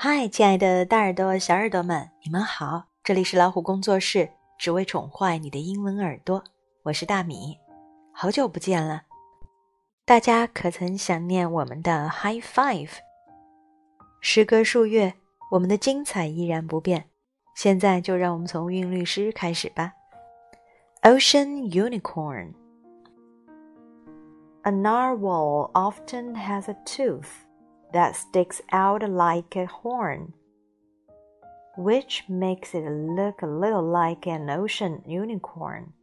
嗨，亲爱的大耳朵、小耳朵们，你们好！这里是老虎工作室，只为宠坏你的英文耳朵。我是大米，好久不见了，大家可曾想念我们的 High Five？时隔数月，我们的精彩依然不变。现在就让我们从韵律诗开始吧。Ocean Unicorn。A narwhal often has a tooth that sticks out like a horn, which makes it look a little like an ocean unicorn.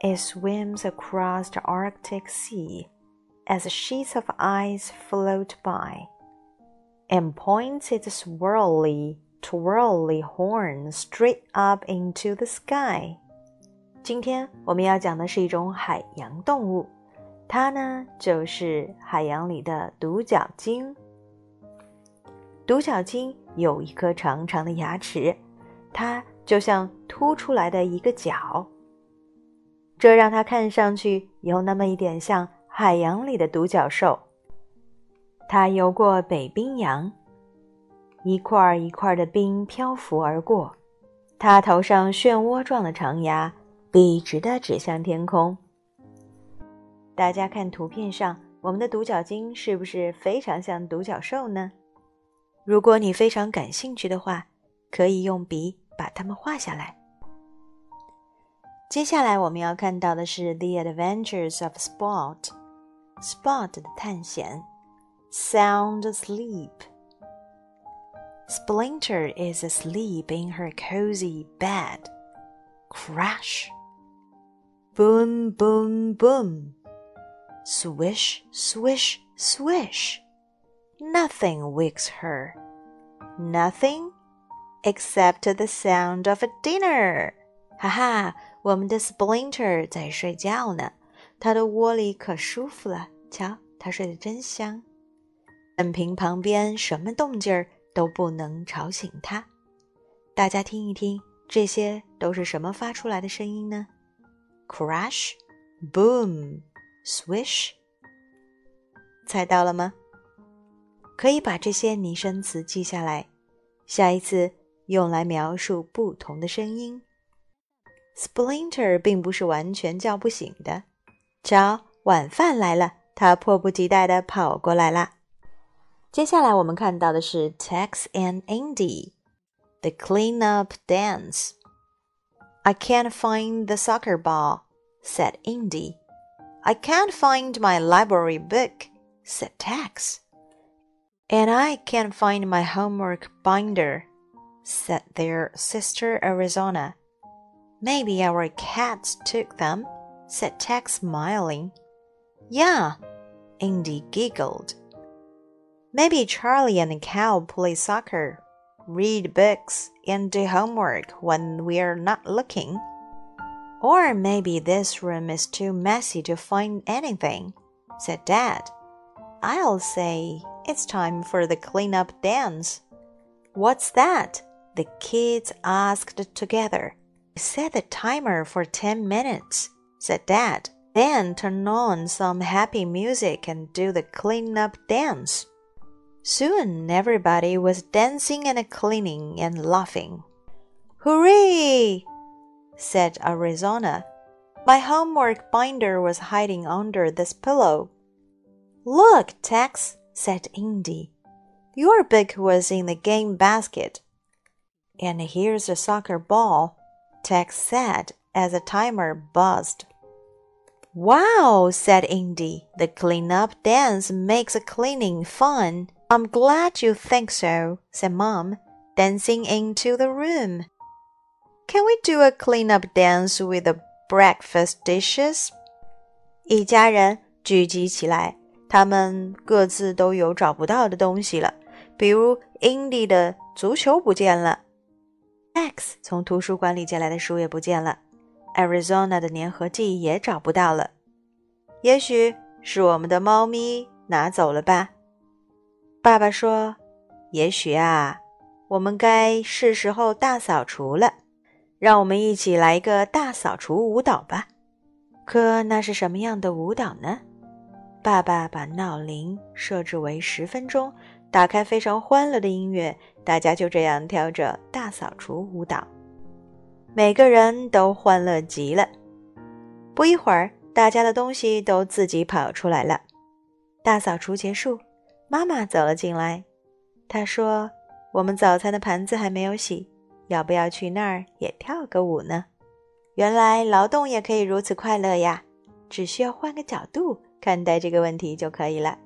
It swims across the Arctic Sea as sheets of ice float by, and points its swirly, twirly horn straight up into the sky. 今天我们要讲的是一种海洋动物， 它呢就是海洋里的独角鲸。独角鲸有一颗长长的牙齿，它就像凸出来的一个角，这让它看上去有那么一点像海洋里的独角兽。它游过北冰洋，一块一块的冰漂浮而过，它头上漩涡状的长牙笔直地指向天空。大家看图片上，我们的独角鲸是不是非常像独角兽呢？如果你非常感兴趣的话，可以用笔把它们画下来。接下来我们要看到的是《The Adventures of Spot》，Spot 的探险，Sound Asleep。Splinter is asleep in her cozy bed. Crash! Boom, boom, boom! Swish, swish, swish! Nothing wakes her. Nothing except the sound of a dinner. 哈哈，我们的 Splinter 在睡觉呢，他的窝里可舒服了。瞧，他睡得真香。本屏旁边什么动静儿都不能吵醒他。大家听一听，这些都是什么发出来的声音呢？Crash, boom, swish。猜到了吗？可以把这些拟声词记下来，下一次用来描述不同的声音。Splinter 并不是完全叫不醒的。瞧，晚饭来了，他迫不及待地跑过来啦。接下来我们看到的是 Tex and Indy the cleanup dance. I can't find the soccer ball, said Indy. I can't find my library book, said Tex. And I can't find my homework binder, said their sister Arizona. Maybe our cats took them, said Tex, smiling. Yeah, Indy giggled. Maybe Charlie and the cow play soccer, read books, and do homework when we're not looking. Or maybe this room is too messy to find anything, said Dad. I'll say it's time for the cleanup dance. What's that? The kids asked together. Set the timer for 10 minutes, said Dad. Then turn on some happy music and do the cleanup dance. Soon everybody was dancing and cleaning and laughing. Hooray! Said Arizona. My homework binder was hiding under this pillow. Look, Tex, said Indy. Your book was in the game basket. And here's a soccer ball, Tex said as the timer buzzed. Wow, said Indy. The clean-up dance makes cleaning fun. I'm glad you think so, said Mom, dancing into the room. Can we do a clean-up dance with the breakfast dishes? 一家人聚集起来。他们各自都有找不到的东西了，比如 Indy 的足球不见了，X 从图书馆里借来的书也不见了，Arizona 的粘合剂也找不到了。也许是我们的猫咪拿走了吧？爸爸说：“也许啊，我们该是时候大扫除了。让我们一起来一个大扫除舞蹈吧。可那是什么样的舞蹈呢？”爸爸把闹铃设置为十分钟，打开非常欢乐的音乐，大家就这样跳着大扫除舞蹈，每个人都欢乐极了。不一会儿，大家的东西都自己跑出来了。大扫除结束，妈妈走了进来，她说：“我们早餐的盘子还没有洗，要不要去那儿也跳个舞呢？”原来劳动也可以如此快乐呀！只需要换个角度看待这个问题就可以了。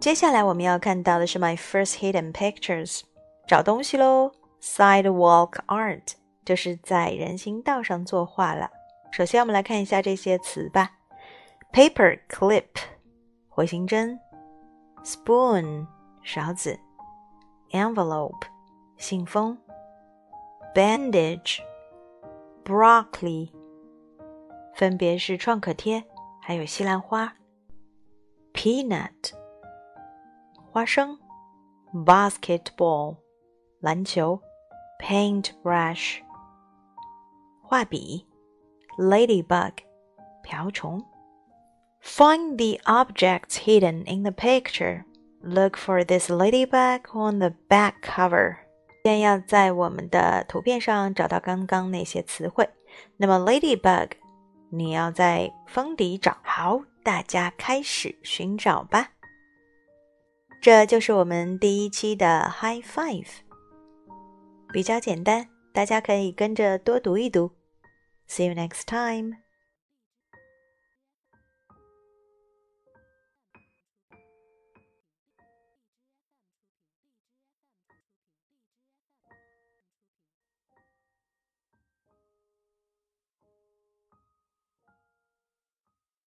接下来我们要看到的是 My First Hidden Pictures，找东西喽。Sidewalk Art 就是在人行道上作画了。首先我们来看一下这些词吧：paper clip 回形针，spoon 勺子，envelope 信封 ，bandage。broccoli，分别是创可贴，还有西兰花；peanut，花生；basketball，篮球；paintbrush，画笔；ladybug，瓢虫。Find the objects hidden in the picture. Look for this ladybug on the back cover. 先要在我们的图片上找到刚刚那些词汇。那么，ladybug，你要在封底找。好，大家开始寻找吧。这就是我们第一期的 High Five，比较简单，大家可以跟着多读一读。See you next time.